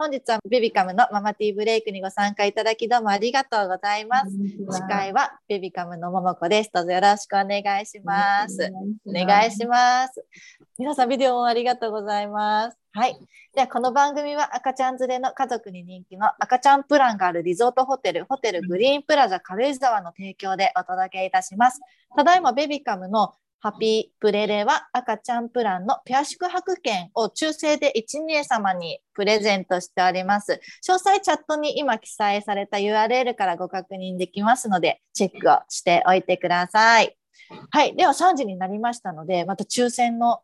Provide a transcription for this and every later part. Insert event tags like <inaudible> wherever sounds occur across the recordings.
本日はベビカムのママティーブレイクにご参加いただきどうもありがとうございます。司会はベビカムのももこです。どうぞよろしくお願いします。お願いします。皆さんビデオもありがとうございます。はい。では、この番組は赤ちゃん連れの家族に人気の赤ちゃんプランがあるリゾートホテル、ホテルグリーンプラザ軽井沢の提供でお届けいたします。ただいまベビカムのハピープレレは赤ちゃんプランのペア宿泊券を抽選で1名様にプレゼントしております。詳細チャットに今記載された URL からご確認できますので、チェックをしておいてください。はい。では3時になりましたので、また抽選の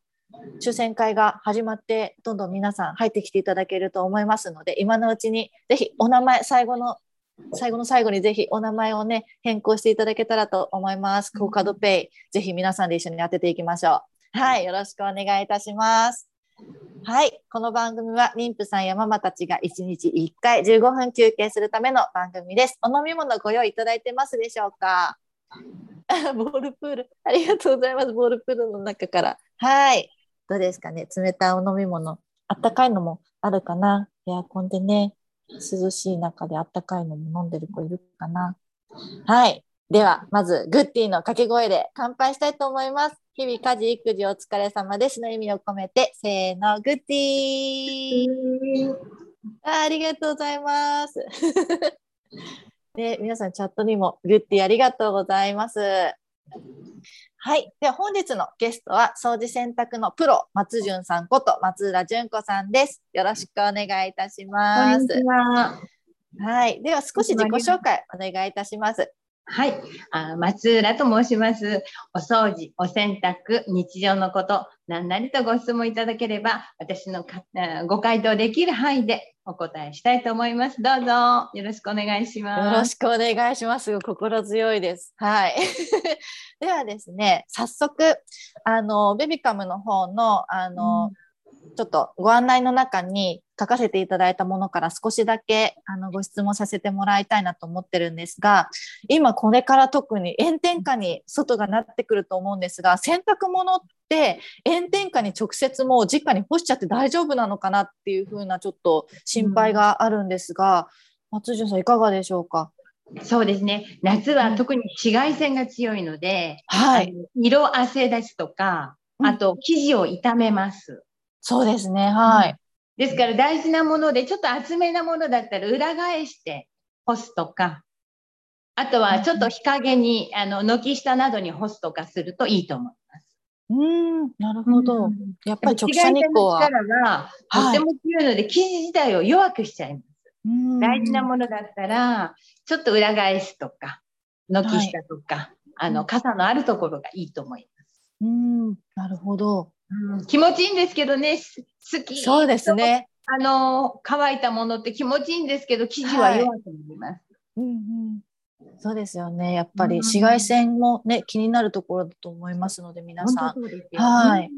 抽選会が始まって、どんどん皆さん入ってきていただけると思いますので、今のうちにぜひお名前、最後の最後の最後にぜひお名前をね、変更していただけたらと思います。コーカードペイ、ぜひ皆さんで一緒に当てていきましょう。はい、よろしくお願いいたします。はい、この番組は妊婦さんやママたちが1日1回15分休憩するための番組です。お飲み物ご用意いただいてますでしょうか？<laughs> ボールプール、ありがとうございます。ボールプールの中から。はい。どうですかね？冷たいお飲み物。あったかいのもあるかな？エアコンでね。涼しい中であったかいのも飲んでる子いるかなはい。では、まず、グッティの掛け声で乾杯したいと思います。日々家事、育児お疲れ様ですの意味を込めて、せーの、グッティーあありがとうございます。で、<laughs> 皆さんチャットにもグッティありがとうございます。はい。では本日のゲストは掃除洗濯のプロ、松潤さんこと松浦純子さんです。よろしくお願いいたします。はい。では少し自己紹介お願いいたします。はい。あ松浦と申します。お掃除、お洗濯、日常のこと、何なりとご質問いただければ、私のご回答できる範囲でお答えしたいと思います。どうぞよろしくお願いします。よろしくお願いします。心強いです。はい。<laughs> ではですね、早速あのベビカムの方のあの、うんちょっとご案内の中に書かせていただいたものから少しだけあのご質問させてもらいたいなと思ってるんですが今これから特に炎天下に外がなってくると思うんですが洗濯物って炎天下に直接もう直に干しちゃって大丈夫なのかなっていうふうなちょっと心配があるんですが、うん、松潤さんいかがでしょうか？そうですね。夏は特に紫外線が強いので、はい、色あせ出しとかあと生地を傷めます。そうですね。はい。ですから大事なもので、ちょっと厚めなものだったら裏返して干すとか、あとはちょっと日陰に、あの、軒下などに干すとかするといいと思います。うん、なるほど。やっぱり直射日光は。力がとても強いので、はい、生地自体を弱くしちゃいます。大事なものだったら、ちょっと裏返すとか、軒下とか、はい、あの、傘のあるところがいいと思います。うん、なるほど。うん、気持ちいいんですけどね、好き。そうですね。あの、乾いたものって気持ちいいんですけど、生地は弱くなります。はい、うんうんそうですよね。やっぱり紫外線もね、気になるところだと思いますので、皆さん。はい。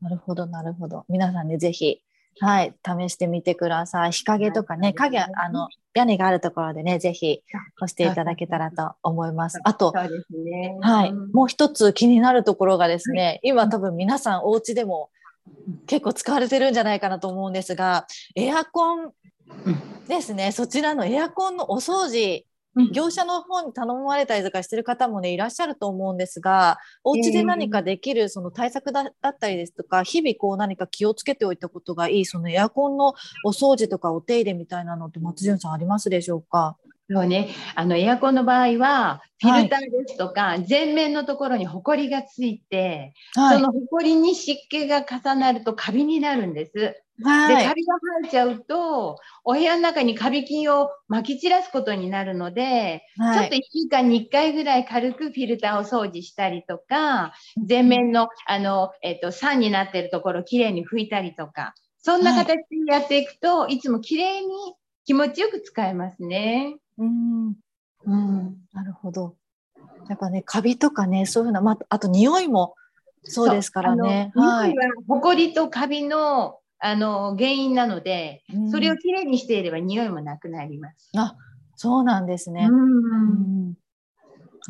なるほど、なるほど。皆さんね、ぜひ、はい、試してみてください。日陰とかね、影、あの、屋根があるところでね、ぜひ干していただけたらと思います。あと、ね、はい、もう一つ気になるところがですね、はい、今多分皆さんお家でも結構使われてるんじゃないかなと思うんですが、エアコンですね、そちらのエアコンのお掃除業者の方に頼まれたりとかしてる方もねいらっしゃると思うんですがお家で何かできるその対策だったりですとか日々こう何か気をつけておいたことがいいそのエアコンのお掃除とかお手入れみたいなのって松潤さんありますでしょうか？そうね、あのエアコンの場合はフィルターですとか、はい、前面のところにホコリがついて、はい、そのホコリに湿気が重なるとカビになるんです。はい、でカビが生えちゃうとお部屋の中にカビ菌をまき散らすことになるので、はい、ちょっと1週間に1回ぐらい軽くフィルターを掃除したりとか前面のあの、えっと、酸になってるところをきれいに拭いたりとかそんな形でやっていくと、はい、いつもきれいに気持ちよく使えますね。うん、うん、なるほど。やっぱねカビとかねそういうの、まあ、あと匂いもそうですからね。はい。ほこりとカビのあの原因なので、うん、それをきれいにしていれば匂いもなくなります。あ、そうなんですね。うん、な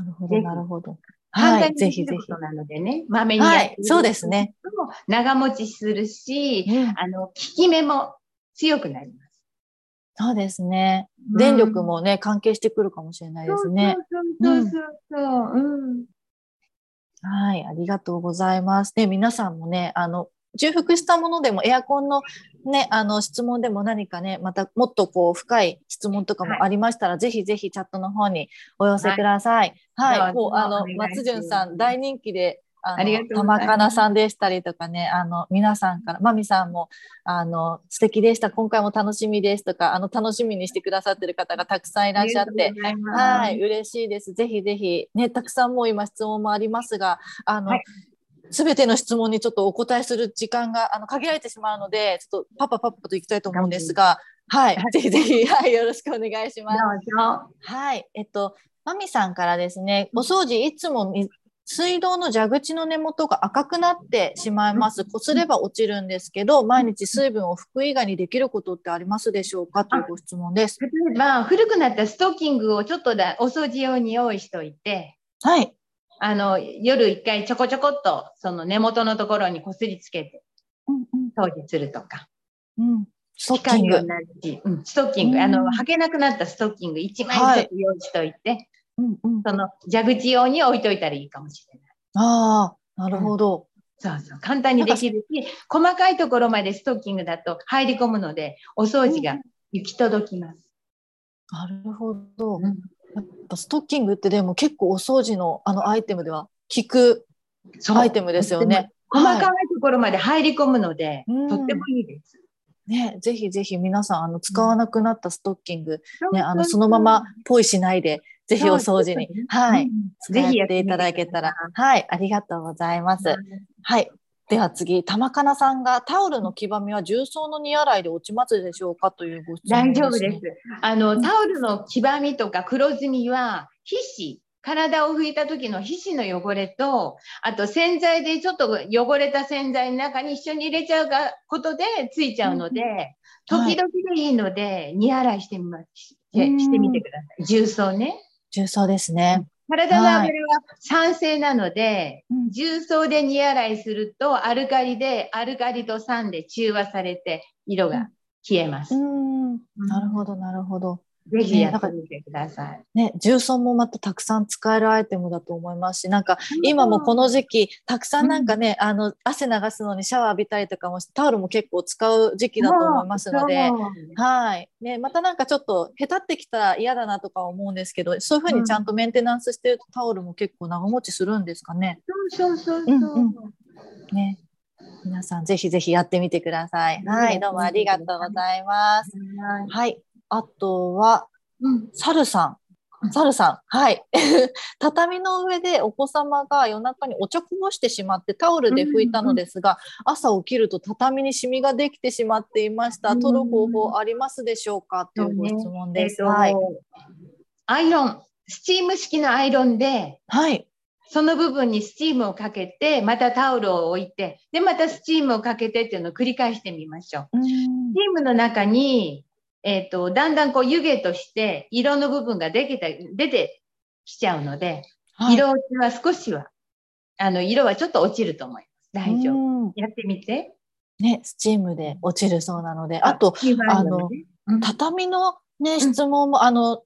るほど、なるほど。はい、ぜひぜひ。なのでね、まめにやってそうですね。長持ちするし、うん、あの、効き目も強くなります。そうですね。電力もね、関係してくるかもしれないですね。そうそうそううん。はい、ありがとうございます。で、皆さんもね、あの、重複したものでもエアコンのね、あの質問でも何かね、またもっとこう深い質問とかもありましたら、はい、ぜひぜひチャットの方にお寄せください。はい。はい、もうあの、松潤さん大人気で、あの玉かなさんでしたりとかね、あの皆さんから、まみさんもあの素敵でした、今回も楽しみですとか、あの楽しみにしてくださってる方がたくさんいらっしゃって、はい、嬉しいです。ぜひぜひね、たくさんもう今質問もありますが、あの、はい。すべての質問にちょっとお答えする時間があの限られてしまうので、ちょっとパパパパといきたいと思うんですが、はい、ぜひぜひ、はい、よろしくお願いします。はい、えっと、まみさんからですね、お掃除いつも水道の蛇口の根元が赤くなってしまいます。こすれば落ちるんですけど、毎日水分を拭く以外にできることってありますでしょうか？というご質問です。例えば、古くなったストッキングをちょっとだお掃除用に用意しておいて、はい。あの、夜一回ちょこちょこっと、その根元のところにこすりつけて、掃除するとか。うん。ストッキング。うん、ストッキング。あの、履けなくなったストッキング1枚ずつ用意しといて、はいうんうん、その蛇口用に置いといたらいいかもしれない。ああ、なるほど、うん。そうそう。簡単にできるし、細かいところまでストッキングだと入り込むので、お掃除が行き届きます。なるほど。うんやっぱストッキングってでも結構お掃除のあのアイテムでは効くアイテムですよね。細かいところまで入り込むので、はい、とってもいいです。ね、ぜひぜひ皆さんあの使わなくなったストッキング、ね、あのそのままポイしないでぜひお掃除に、はい、ぜひやっていただけたら、はい、ありがとうございます。はい、では次、玉かなさんがタオルの黄ばみは重曹の煮洗いで落ちますでしょうかというご質問です、ね、大丈夫です。あの、タオルの黄ばみとか黒ずみは皮脂、体を拭いた時の皮脂の汚れと、あと洗剤でちょっと汚れた洗剤の中に一緒に入れちゃうことでついちゃうので、うん、時々でいいので、煮洗いしてみます。してみてください。重曹ね。重曹ですね。体の油は酸性なので、はい、重曹で煮洗いするとアルカリでアルカリと酸で中和されて色が消えます。うんなるほどなるほど。ぜひやってみてください。ね、重曹もまたたくさん使えるアイテムだと思いますし、なんか今もこの時期、たくさんなんかね、うん、あの、汗流すのにシャワー浴びたりとかもタオルも結構使う時期だと思いますので、はい。ね、またなんかちょっとへたってきたら嫌だなとか思うんですけど、そういうふうにちゃんとメンテナンスしてるとタオルも結構長持ちするんですかね。そうそうそうそう。うんうん、ね。皆さんぜひぜひやってみてください。はい、どうもありがとうございます。はい。あとは、うん、サルさん。サルさん、はい。<laughs> 畳の上でお子様が夜中にお茶こぼしてしまってタオルで拭いたのですが、朝起きると畳にシミができてしまっていました。取る方法ありますでしょうか？というご質問です。はい。アイロン、スチーム式のアイロンで、はい。その部分にスチームをかけて、またタオルを置いて、で、またスチームをかけてっていうのを繰り返してみましょう。うスチームの中にえっ、ー、と、だんだんこう湯気として色の部分ができた、出てきちゃうので、はい、色落ちは少しは、あの、色はちょっと落ちると思います。大丈夫。やってみて。ね、スチームで落ちるそうなので、あと、あの、畳のね、質問も、あの、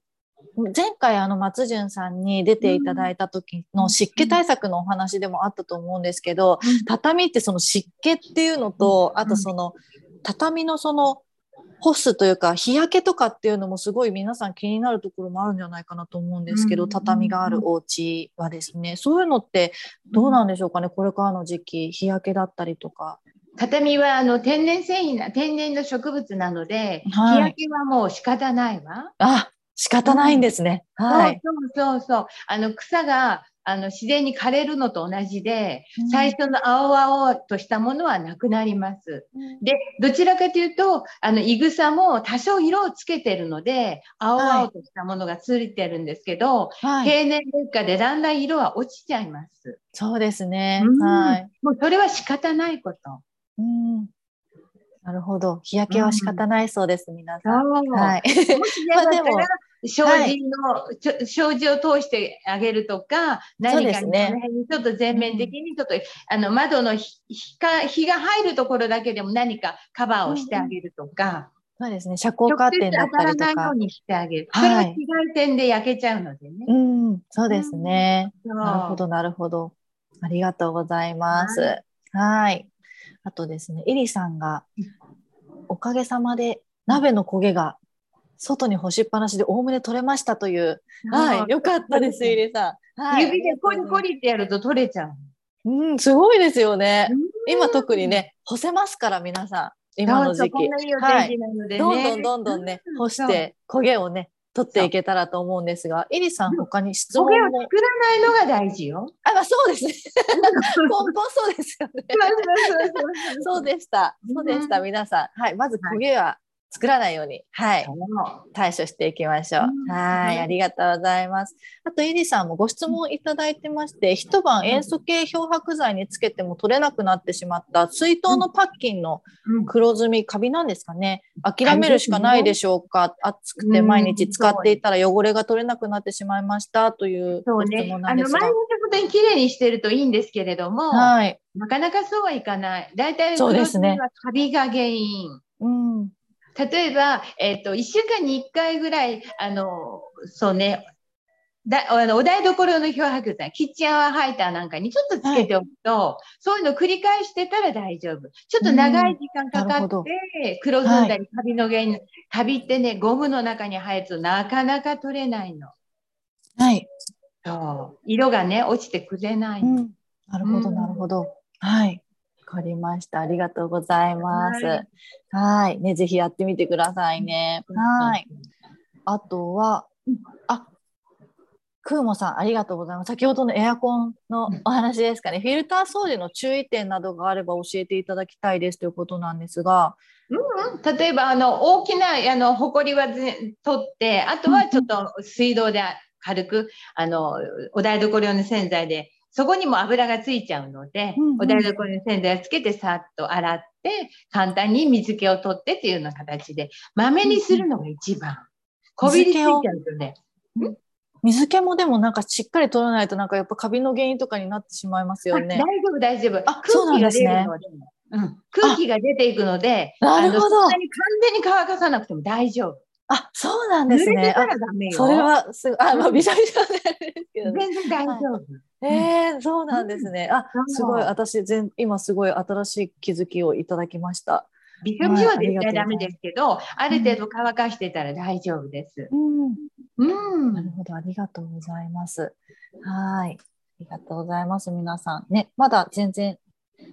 前回あの松潤さんに出ていただいた時の湿気対策のお話でもあったと思うんですけど、畳ってその湿気っていうのと、あとその畳のその干すというか日焼けとかっていうのもすごい皆さん気になるところもあるんじゃないかなと思うんですけど、畳があるお家はですねそういうのってどうなんでしょうかねこれからの時期日焼けだったりとか。畳はあの天然繊維な天然の植物なので、はい、日焼けはもう仕方ないわ。あ仕方ないんですね。うん、はい。そうそうそうあの草があの自然に枯れるのと同じで、最初の青々としたものはなくなります。で、どちらかというと、あの、いぐさも多少色をつけてるので、青々としたものがついてるんですけど、はい、平年劣化でだんだん色は落ちちゃいます。そうですね。はい。もうそれは仕方ないこと。うんなるほど。日焼けは仕方ないそうです、うん、皆さん。はい。<laughs> まあでも、障子の、はい、障子を通してあげるとか、何かに、ね、ちょっと全面的にちょっと、うん、あの窓の日か日が入るところだけでも何かカバーをしてあげるとか。そうですね。遮光カーテンだったりとか。にしてあげる。はい、それは紫外線で焼けちゃうのでね。うん、そうですね。なるほど、なるほど。ありがとうございます。はい。あとですね、イリさんが、おかげさまで鍋の焦げが外に干しっぱなしでおおむね取れましたという。はい、よかったです、イリさん。はい、指でコリコリってやると取れちゃう。うん、すごいですよね。今特にね、干せますから、皆さん。今の時期。はい。どんどんどんどんね、干して焦げをね、取っていけたらと思うんですが、イリさん他に質問も。焦げを作らないのが大事よ。あ、まあそうですね。根本そうですよね。そうでした。そうでした。皆さん。はい。まず焦げは作らないように、はい、対処していきましょう。はい、ありがとうございます。あと、エリさんもご質問いただいてまして、一晩塩素系漂白剤につけても取れなくなってしまった水筒のパッキンの黒ずみ、カビなんですかね。諦めるしかないでしょうか。暑くて毎日使っていたら汚れが取れなくなってしまいましたという質問なんですが。そうね、あの毎日本当に綺麗にしてるといいんですけれども、はい、なかなかそうはいかない。大体黒ずみはカビが原因。うん例えば、えっ、ー、と、1週間に1回ぐらい、あの、そうね、だあのお台所の漂白剤、キッチンアワーハイターなんかにちょっとつけておくと、はい、そういうのを繰り返してたら大丈夫。ちょっと長い時間かかって、黒ずんだり、カビの原因、カビってね、ゴムの中に入るとなかなか取れないの。はい。そう。色がね、落ちてくれないの。うん、なるほど、なるほど。はい。かりました。ありがとうございます。はい。ね、ぜひやってみてくださいね。はい。あとは、あ、クーモさん、ありがとうございます。先ほどのエアコンのお話ですかね。フィルター掃除の注意点などがあれば教えていただきたいですということなんですが。うん、例えば、あの、大きな、あの、埃は取って、あとはちょっと水道で軽く、あの、お台所用の洗剤でそこにも油がついちゃうので、うんうん、お台所に洗剤をつけてさっと洗って、簡単に水気を取ってっていうような形で、まめにするのが一番。こびりついちゃうとね。水気もでもなんかしっかり取らないとなんかやっぱカビの原因とかになってしまいますよね。大丈夫大丈夫。あ、空気が出るので、ね、うん、空気が出ていくので、なるほど。完全に乾かさなくても大丈夫。あ、そうなんですね。それはすあ、まあ、びしゃびしゃですけど、ね、全然大丈夫。はい、えー、そうなんですね。あ、すごい、私、全、今すごい新しい気づきをいただきました。びしょびしょは絶対ダメですけど、ある程度乾かしてたら大丈夫です。うん。うん。なるほど、ありがとうございます。はい。ありがとうございます、皆さん。ね、まだ全然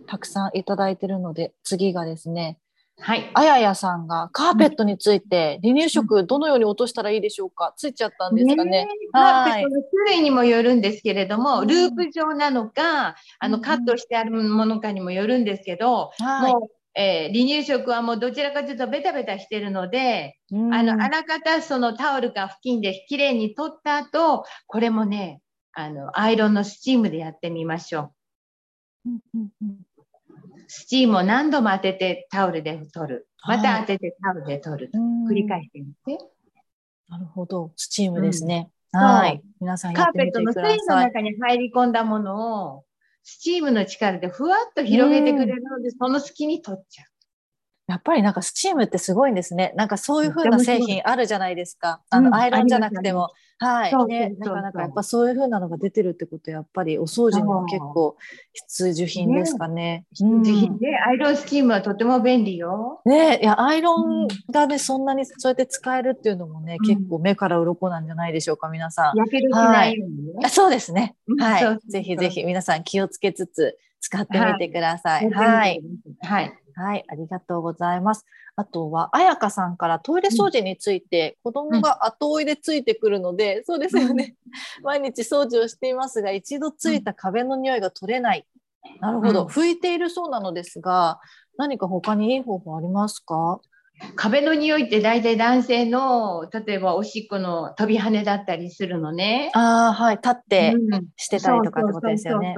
たくさんいただいてるので、次がですね、はい。あややさんがカーペットについて離乳食どのように落としたらいいでしょうか、ついちゃったんですかね？ねカーペットの種類にもよるんですけれども、ループ状なのか、あの、カットしてあるものかにもよるんですけど、もう、えー、離乳食はもうどちらかというとベタベタしてるので、あの、あらかたそのタオルか布巾できれいに取った後、これもね、あの、アイロンのスチームでやってみましょう。うんうんうんスチームを何度も当ててタオルで取る。また当ててタオルで取る。繰り返してみて。なるほど。スチームですね。うん、はい。皆さんカーペットの繊維の中に入り込んだものを、スチームの力でふわっと広げてくれるので、その隙に取っちゃう。やっぱりなんかスチームってすごいんですね。なんかそういう風な製品あるじゃないですか。あの、アイロンじゃなくても。はい。ね、なかなかやっぱそういう風なのが出てるってことやっぱりお掃除にも結構必需品ですかね。必需品で、アイロンスチームはとても便利よ。ねいや、アイロンがね、そんなにそうやって使えるっていうのもね、結構目から鱗なんじゃないでしょうか、皆さん。やけどしないようにね。そうですね。はい。ぜひぜひ皆さん気をつけつつ使ってみてください。はい。はい。はい、ありがとうございます。あとは、あやかさんからトイレ掃除について、子供が後追いでついてくるので、うん、そうですよね。<laughs> 毎日掃除をしていますが、一度ついた壁の匂いが取れない。なるほど。拭いているそうなのですが、何か他にいい方法ありますか？壁の匂いって大体男性の例えばおしっこの飛び跳ねだったりするのね。ああはい立ってしてたりとかってことですよね。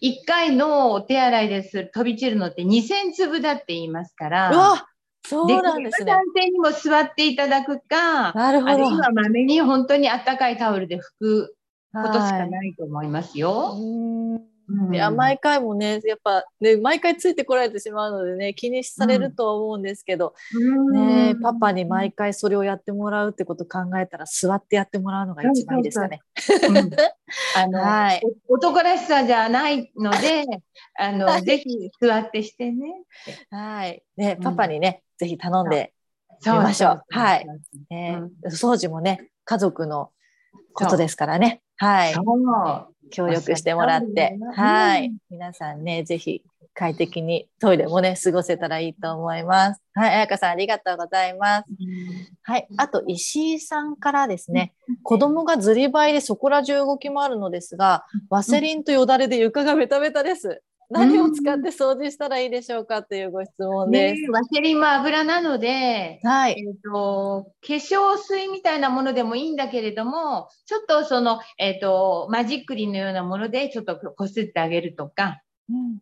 一回のお手洗いです飛び散るのって2000粒だって言いますから。うわそうなんですね。男性にも座っていただくか、なるほど。あるいはまに本当にあったかいタオルで拭くことしかないと思いますよ。うん、いや毎回もねやっぱね毎回ついてこられてしまうのでね気にされるとは思うんですけど、うん、ねパパに毎回それをやってもらうってこと考えたら座ってやってもらうのが一番いいですかね。<laughs> あの、はい、男らしさじゃないのであの、はい、ぜひ座ってしてね。はい。ねパパにね、ぜひ頼んでみましょう。はい、ね、掃除もね家族のことですからね。はい。協力してもらって、はい。皆さんね、ぜひ快適にトイレもね、過ごせたらいいと思います。はい。彩香さん、ありがとうございます。はい。あと、石井さんからですね、子供がずりばいでそこら中動き回るのですが、ワセリンとよだれで床がベタベタです。何を使って掃除したらいいでしょうかというご質問です。ね、ワセリンも油なので、はいえーと、化粧水みたいなものでもいいんだけれども、ちょっとその、えーと、マジックリンのようなものでちょっとこすってあげるとか、うん、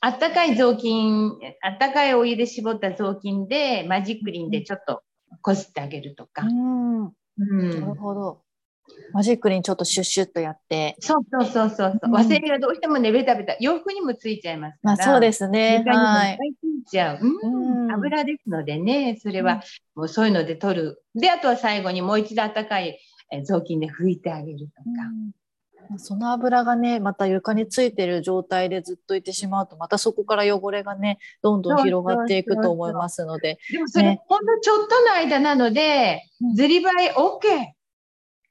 あったかい雑巾、あったかいお湯で絞った雑巾でマジックリンでちょっとこすってあげるとか。うん、うん、なるほど。マジックにちょっとシュッシュッとやって。そうそうそうそう。うん、ワセリンはどうしてもね、ベタベタ、洋服にもついちゃいますまあそうですね。はい。ついちゃう。うん。油ですのでね、それはもうそういうので取る。で、あとは最後にもう一度温かい雑巾で拭いてあげるとか。うん、その油がね、また床についてる状態でずっといてしまうと、またそこから汚れがね、どんどん広がっていくと思いますので。でもそれ、ね、ほんのちょっとの間なので、ずりばい OK。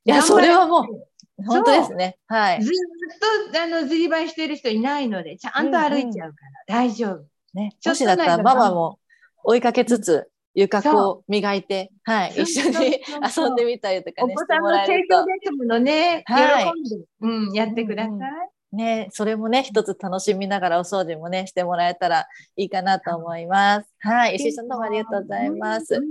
いや、それはもう、本当ですね。はい。ずっと、あの、ずりばいしてる人いないので、ちゃんと歩いちゃうから、大丈夫。ね。女子だったらママも追いかけつつ、床こう磨いて、はい、一緒に <laughs> 遊んでみたりとかね、お子さんの成長ですものね、はい、喜んで、うん、やってください。ね、それもね、一つ楽しみながらお掃除もね、してもらえたらいいかなと思います。はい、石井さんどうもありがとうございます。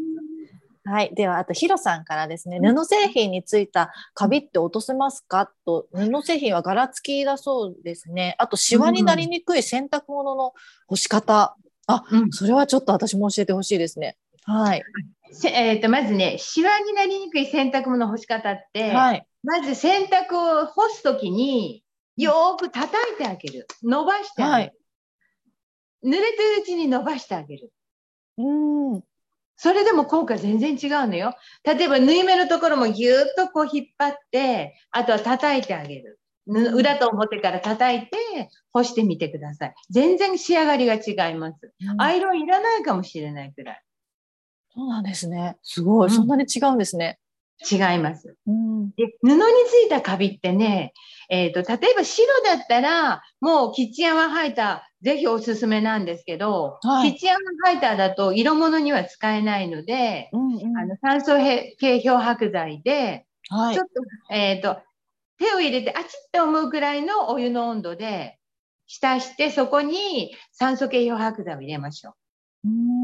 はい。では、あと、ヒロさんからですね、布製品についたカビって落とせますか？と、布製品は柄付きだそうですね。あと、シワになりにくい洗濯物の干し方。あ、うん、それはちょっと私も教えてほしいですね。はい。えーと、まずね、シワになりにくい洗濯物干し方って、はい、まず洗濯を干すときによく叩いてあげる。伸ばしてあげる。はい、濡れてるうちに伸ばしてあげる。うん。それでも効果全然違うのよ。例えば縫い目のところもぎゅっとこう引っ張って、あとは叩いてあげる。裏と表から叩いて干してみてください。全然仕上がりが違います。うん、アイロンいらないかもしれないくらい。そうなんですね。すごい。そんなに違うんですね。違います。うん、で布についたカビってね、えーと、例えば白だったらもうキッチン泡ハイターぜひおすすめなんですけど、はい、キッチンイターだと色物には使えないので、うんうん、あの酸素系漂白剤で、はい、ちょっと,、えーと、手を入れてあちって思うくらいのお湯の温度で浸してそこに酸素系漂白剤を入れましょう。うん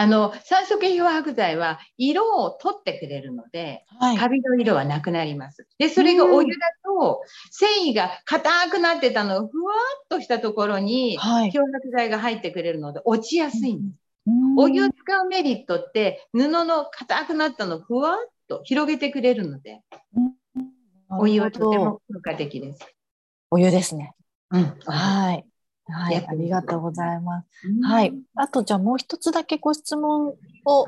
あの酸素系漂白剤は色を取ってくれるので、はい、カビの色はなくなります。で、それがお湯だと、繊維が硬くなってたのをふわっとしたところに漂白剤が入ってくれるので落ちやすいんです。お湯を使うメリットって布の硬くなったのをふわっと広げてくれるので、お湯はとても効果的です。お湯ですね。うん、はい。はい、ありがとうございます。はい。あと、じゃあもう一つだけご質問を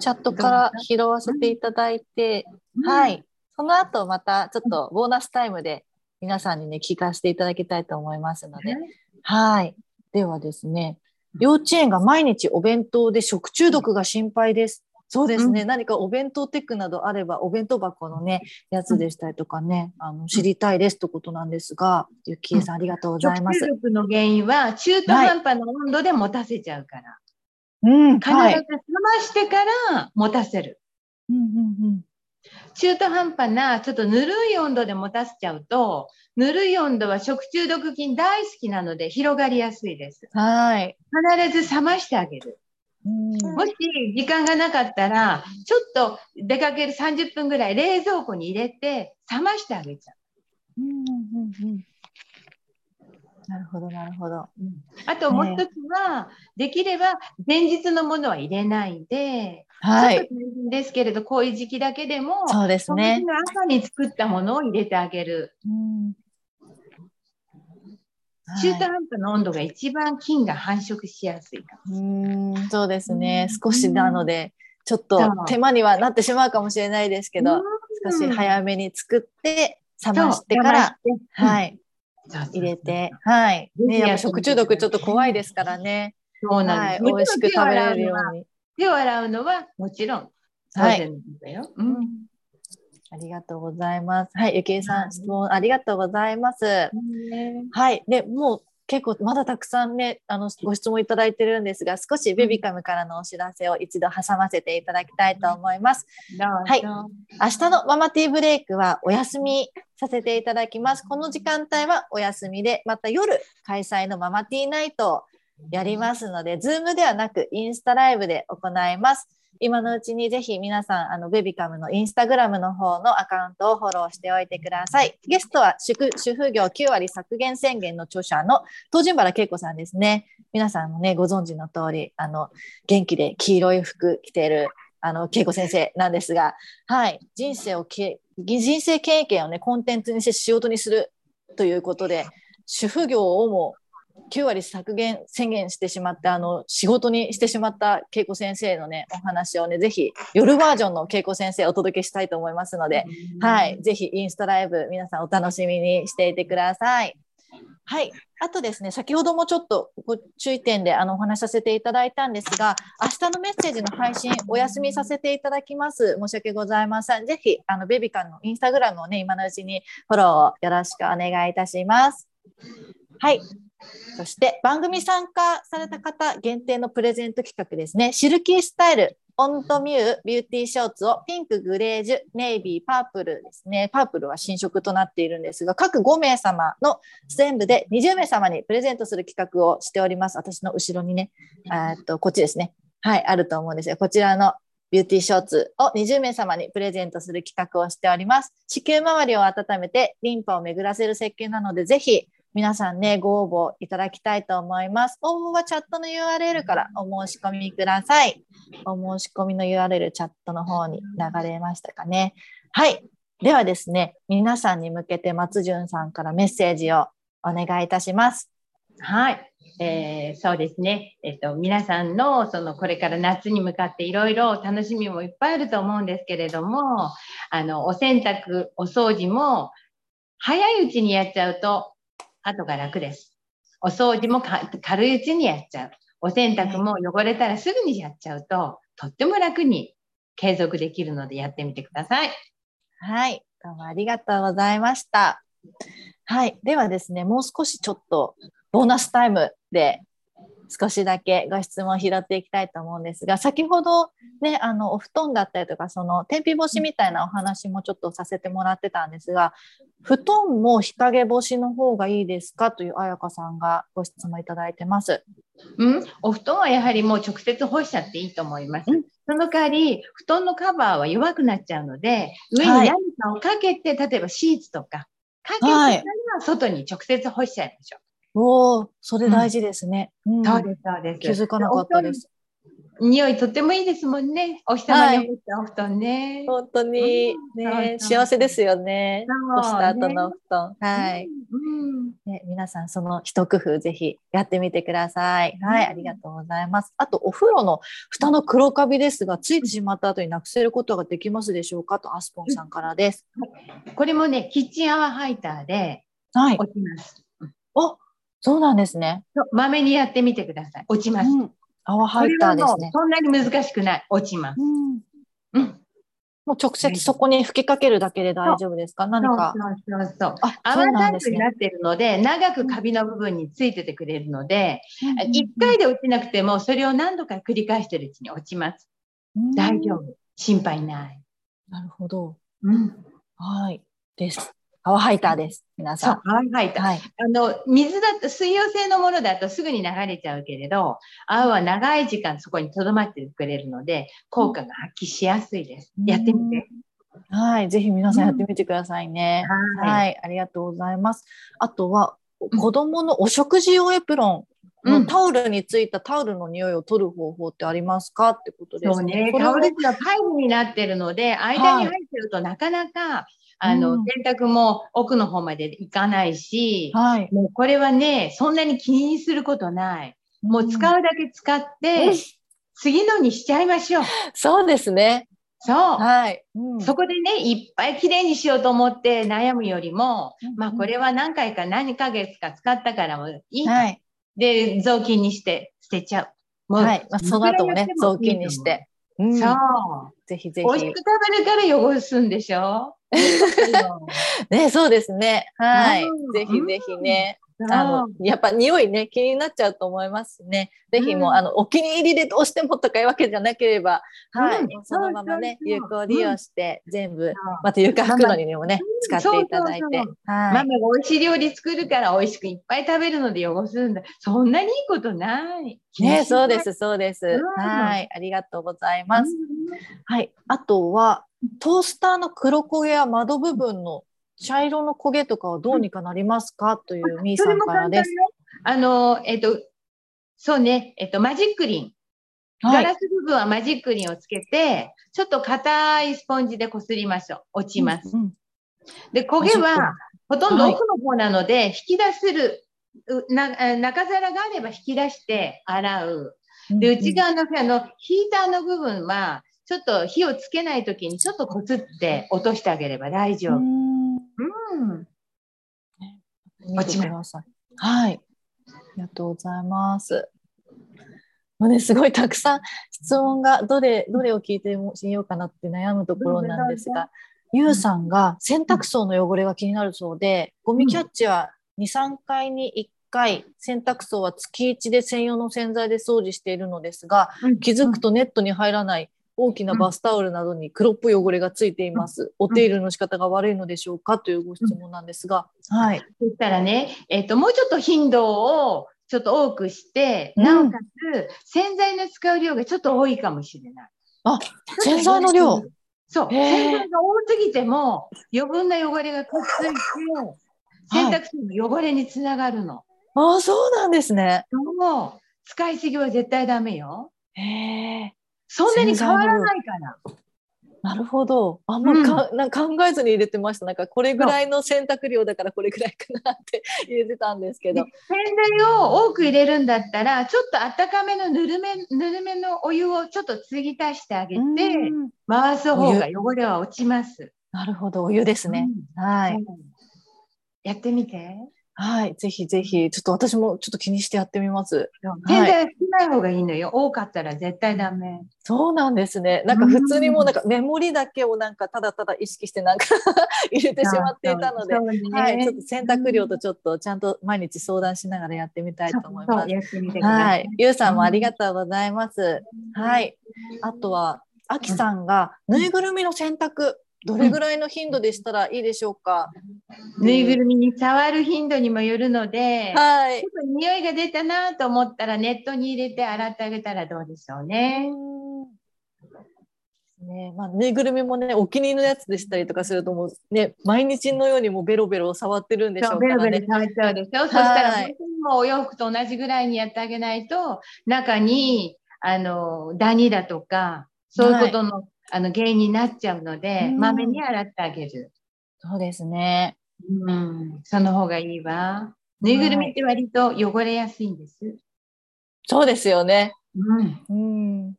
チャットから拾わせていただいて、はい。その後またちょっとボーナスタイムで皆さんにね、聞かせていただきたいと思いますので、はい。ではですね、幼稚園が毎日お弁当で食中毒が心配です。そうですね、うん、何かお弁当テックなどあればお弁当箱のねやつでしたりとかね、あの知りたいですということなんですが、ゆきえさんありがとうございます。食中の原因は中途半端な温度で持たせちゃうから、はい、うん、必ず冷ましてから持たせる。うんうんうん中途半端なちょっとぬるい温度で持たせちゃうとぬるい温度は食中毒菌大好きなので広がりやすいです。はい。必ず冷ましてあげる。もし時間がなかったら、ちょっと出かける30分ぐらい冷蔵庫に入れて冷ましてあげちゃう。うんうんうんなるほど、なるほど。あともう一つは、できれば前日のものは入れないで、はい。ちょっと大変ですけれど、こういう時期だけでも、そうですね。の朝に作ったものを入れてあげる。うん中途半端な温度が一番菌が繁殖しやすいそうですね。うん。少しなので、ちょっと手間にはなってしまうかもしれないですけど、うん。少し早めに作って、冷ましてから、はい、入れて、はい。ね、食中毒ちょっと怖いですからね。そうなんはい、です。美味しく食べれるように。手を洗うのはもちろん当はい。然なんだよ。うんありがとうございます。はい、ゆきえさん、質問ありがとうございます。はい、で、もう結構まだたくさんね、あのご質問いただいてるんですが、少しベビカムからのお知らせを一度挟ませていただきたいと思います。はい明日のママティーブレイクはお休みさせていただきます。この時間帯はお休みで、また夜開催のママティーナイトをやりますので、ズームではなくインスタライブで行います。今のうちにぜひ皆さん、あの、ベビカムのインスタグラムの方のアカウントをフォローしておいてください。ゲストは主婦業9割削減宣言の著者の唐仁原けいこさんですね。皆さんもね、ご存知の通り、あの、元気で黄色い服着ている、あの、恵子先生なんですが、はい、人生をけ、人生経験をね、コンテンツにして仕事にするということで、主婦業をも9割削減宣言してしまって、あの、仕事にしてしまった恵子先生のね、お話をね、ぜひ、夜バージョンの恵子先生をお届けしたいと思いますので、はい、ぜひインスタライブ、皆さんお楽しみにしていてください。はい。あとですね、先ほどもちょっとご注意点であのお話しさせていただいたんですが、明日のメッセージの配信お休みさせていただきます。申し訳ございません。ぜひ、あの、ベビカンのインスタグラムをね、今のうちにフォローをよろしくお願いいたします。はい。そして番組参加された方限定のプレゼント企画ですね。シルキースタイル、オントミュー、ビューティーショーツをピンク、グレージュ、ネイビー、パープルですね。パープルは新色となっているんですが、各5名様の全部で20名様にプレゼントする企画をしております。私の後ろにね、えっと、こっちですね。はい、あると思うんですが、こちらのビューティーショーツを20名様にプレゼントする企画をしております。子宮周りを温めてリンパを巡らせる設計なので、ぜひ皆さんね、ご応募いただきたいと思います。応募はチャットの URL からお申し込みください。お申し込みの URL チャットの方に流れましたかね。はい。ではですね、皆さんに向けて松潤さんからメッセージをお願いいたします。はい。えーそうですね。えっと、皆さんの、その、これから夏に向かっていろいろ楽しみもいっぱいあると思うんですけれども、あの、お洗濯、お掃除も、早いうちにやっちゃうと、後が楽です。お掃除もか軽いうちにやっちゃう。お洗濯も汚れたらすぐにやっちゃうと、とっても楽に継続できるのでやってみてください。はい。どうもありがとうございました。はい。ではですね、もう少しちょっとボーナスタイムで少しだけご質問を拾っていきたいと思うんですが、先ほどね、あの、お布団だったりとか、その天日干しみたいなお話もちょっとさせてもらってたんですが、布団も日陰干しの方がいいですかという彩香さんがご質問いただいてます。うん、お布団はやはりもう直接干しちゃっていいと思います。うんその代わり、布団のカバーは弱くなっちゃうので、上にはい何かをかけて、例えばシーツとか、かけてからはい外に直接干しちゃいましょおお、それ大事ですね。うんう。そうです、そうです。気づかなかったです。匂いとってもいいですもんね。お日様にお布団ね。本当にね、幸せですよね。干した後のお布団。はい。うん。ね、皆さんその一工夫ぜひやってみてください。はい、ありがとうございます。あとお風呂の蓋の黒カビですが、ついてしまった後になくせることができますでしょうか？とアスポンさんからです。これもね、キッチンアワーハイターではい。落ちます。お、そうなんですね。まめにやってみてください。落ちます。うん。泡ハイターですね。そんなに難しくない。落ちます。うん。うん。もう直接そこに吹きかけるだけで大丈夫ですか？何か。そうそうそう。あ、そ泡タイプにな。っているので、長くカビの部分についててくれるので、うん一回で落ちなくても、それを何度か繰り返しているうちに落ちます。うん大丈夫。心配ない。なるほど。うん。はい。です。泡ハイターです。皆そうさ、泡ハイタん。ー。はい。あの、水だと、水溶性のものだとすぐに流れちゃうけれど、泡は長い時間そこに留まってくれるので、効果が発揮しやすいです。やってみて。はい。ぜひ皆さんやってみてくださいね。はいはい。ありがとうございます。あとは、子供のお食事用エプロンのタオルについたタオルの匂いを取る方法ってありますかってことですね。そうね。タオルってパイルになってるので、間に入ってるとなかなか、あの、うん、洗濯も奥の方まで行かないし、はい、もうこれはね、そんなに気にすることない。もう使うだけ使って、うん、次のにしちゃいましょう。そうですね。そう。はい。うん、そこでね、いっぱいきれいにしようと思って悩むよりも、うん、まあこれは何回か何ヶ月か使ったからもいい。はい。で、雑巾にして捨てちゃう。はい。まあ、その後もね、雑巾にして。うん、そう。ぜひぜひ。美味しく食べるから汚すんでしょ？<laughs> ね、そうですね。はい。ぜひぜひね。あのやっぱ匂いね気になっちゃうと思いますね。ぜひもう、うん、あのお気に入りでどうしてもとかいうわけじゃなければ、はい、うん、そのままね有効利用して全部、また床拭くのにもね使っていただいて、はい、ママが美味しい料理作るから美味しくいっぱい食べるので汚すんだ。そんなにいいことない。ねそうですそうです。はい。ありがとうございます。はい。あとはトースターの黒焦げや窓部分の茶色の焦げとかはどうにかなりますか、というみーさんからです。あの、えっ、と、そうね、えっ、と、マジックリン。ガラス部分はマジックリンをつけて、ちょっと硬いスポンジでこすりましょう。落ちます。うんうん、で、焦げはほとんど奥の方なので、はい、引き出せるな、中皿があれば引き出して洗う。で、内側のあのヒーターの部分は、ちょっと火をつけないときにちょっとこすって落としてあげれば大丈夫。待ちください。はい。ありがとうございます。もうね、すごいたくさん質問がどれどれを聞いてみようかなって悩むところなんですが、ゆうさんが洗濯槽の汚れが気になるそうで、ゴミキャッチは2、3回に1回、洗濯槽は月1で専用の洗剤で掃除しているのですが、気づくとネットに入らない大きなバスタオルなどに黒っぽい汚れがついています。お手入れの仕方が悪いのでしょうか？というご質問なんですが。はい。そしたらね、えっ、ー、と、もうちょっと頻度をちょっと多くして、なおかつ洗剤の使う量がちょっと多いかもしれない。あ、洗剤の量？そう。洗剤が多すぎても余分な汚れがくっついて、洗濯機の汚れにつながるの。はい、あ、そうなんですね。そう。使いすぎは絶対ダメよ。へえ。そんなに変わらないから。なるほど。あんまか、うん、な考えずに入れてました。なんかこれぐらいの洗濯量だからこれぐらいかなって <laughs> 入れてたんですけど。洗剤を多く入れるんだったら、ちょっとあったかめのぬるめぬるめのお湯をちょっと継ぎ足してあげて、回す方が汚れは落ちます。なるほど、お湯ですね。うん、はい。やってみて。はい、ぜひぜひ、ちょっと私もちょっと気にしてやってみます。全然少ない方がいいのよ。多かったら絶対ダメ。そうなんですね。なんか普通にもうなんかメモリだけをなんかただただ意識してなんか <laughs> 入れてしまっていたので、ね、はい、ちょっと洗濯量とちょっとちゃんと毎日相談しながらやってみたいと思います。はい、ゆうさんもありがとうございます。はい、あとはあきさんがぬいぐるみの洗濯どれぐらいの頻度でしたらいいでしょうか、うん、ぬいぐるみに触る頻度にもよるので、はい、ちょっと匂いが出たなと思ったらネットに入れて洗ってあげたらどうでしょうね。ね。まあ、ぬいぐるみもねお気に入りのやつでしたりとかするともうね毎日のようにもベロベロ触ってるんでしょうからね。ベロベロ触っちゃうでしょ、はい、そしたら本当にもうお洋服と同じぐらい。にやってあげないと中にあのダニだとかそういうことのあの原因になっちゃうので、まめに洗ってあげる。そうですね。うん、その方がいいわ。ぬいぐるみって割と汚れやすいんです。そうですよね。うん。うん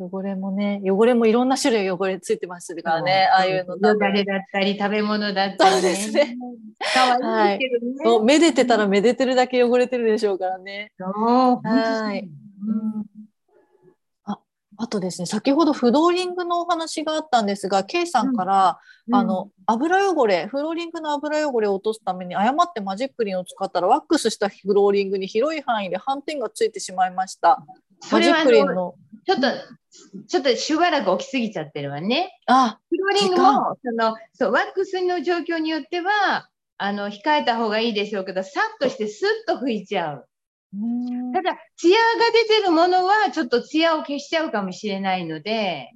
汚れもね、汚れもいろんな種類汚れついてますからね、ああいうのだだったり、食べ物だったり、ね。そうですね。かわいいけどね。はい、めでてたらめでてるだけ汚れてるでしょうからね。そう。はい。うんあとですね、先ほどフローリングのお話があったんですが、K さんから、うん、あの油汚れ、フローリングの油汚れを落とすために誤ってマジックリンを使ったらワックスしたフローリングに広い範囲で斑点がついてしまいました。マジックリンの。ちょっと、ちょっとしばらく起きすぎちゃってるわね。あ、フローリングも、その、そう、ワックスの状況によっては、あの、控えた方がいいでしょうけど、さっとしてスッと拭いちゃう。ただ、艶が出てるものはちょっと艶を消しちゃうかもしれないので、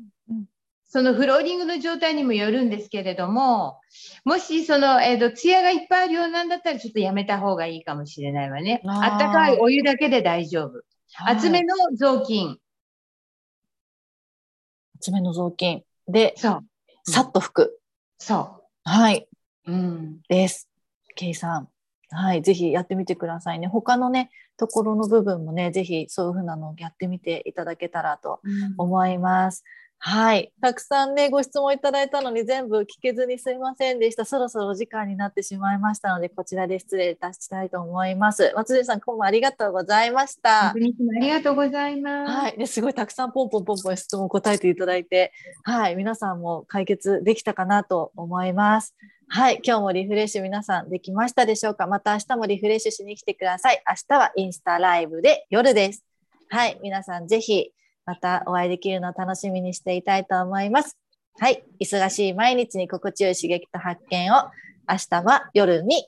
そのフローリングの状態にもよるんですけれども、もしその、えっ、ー、と、ツヤがいっぱいあるようなんだったらちょっとやめた方がいいかもしれないわね。あったかいお湯だけで大丈夫。厚めの雑巾。厚めの雑巾で、そう。さっと拭く。そう。はい。うん。です。ケイさん。はい。ぜひやってみてくださいね。他のね、ところの部分もね、ぜひそういうふうなのをやってみていただけたらと思います。うんはい。たくさんね、ご質問いただいたのに全部聞けずにすいませんでした。そろそろお時間になってしまいましたので、こちらで失礼いたしたいと思います。松井さん、今日もありがとうございました。ありがとうございます。はい。ですごいたくさんポンポンポンポン質問答えていただいて、はい。皆さんも解決できたかなと思います。はい。今日もリフレッシュ皆さんできましたでしょうか？また明日もリフレッシュしに来てください。明日はインスタライブで夜です。はい。皆さんぜひ、またお会いできるのを楽しみにしていたいと思います。はい。忙しい毎日に心地よい刺激と発見を明日は夜に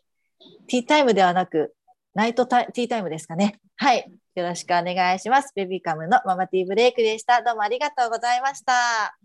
ティータイムではなくナイトティータイムですかね。はい。よろしくお願いします。ベビーカムのママティーブレイクでした。どうもありがとうございました。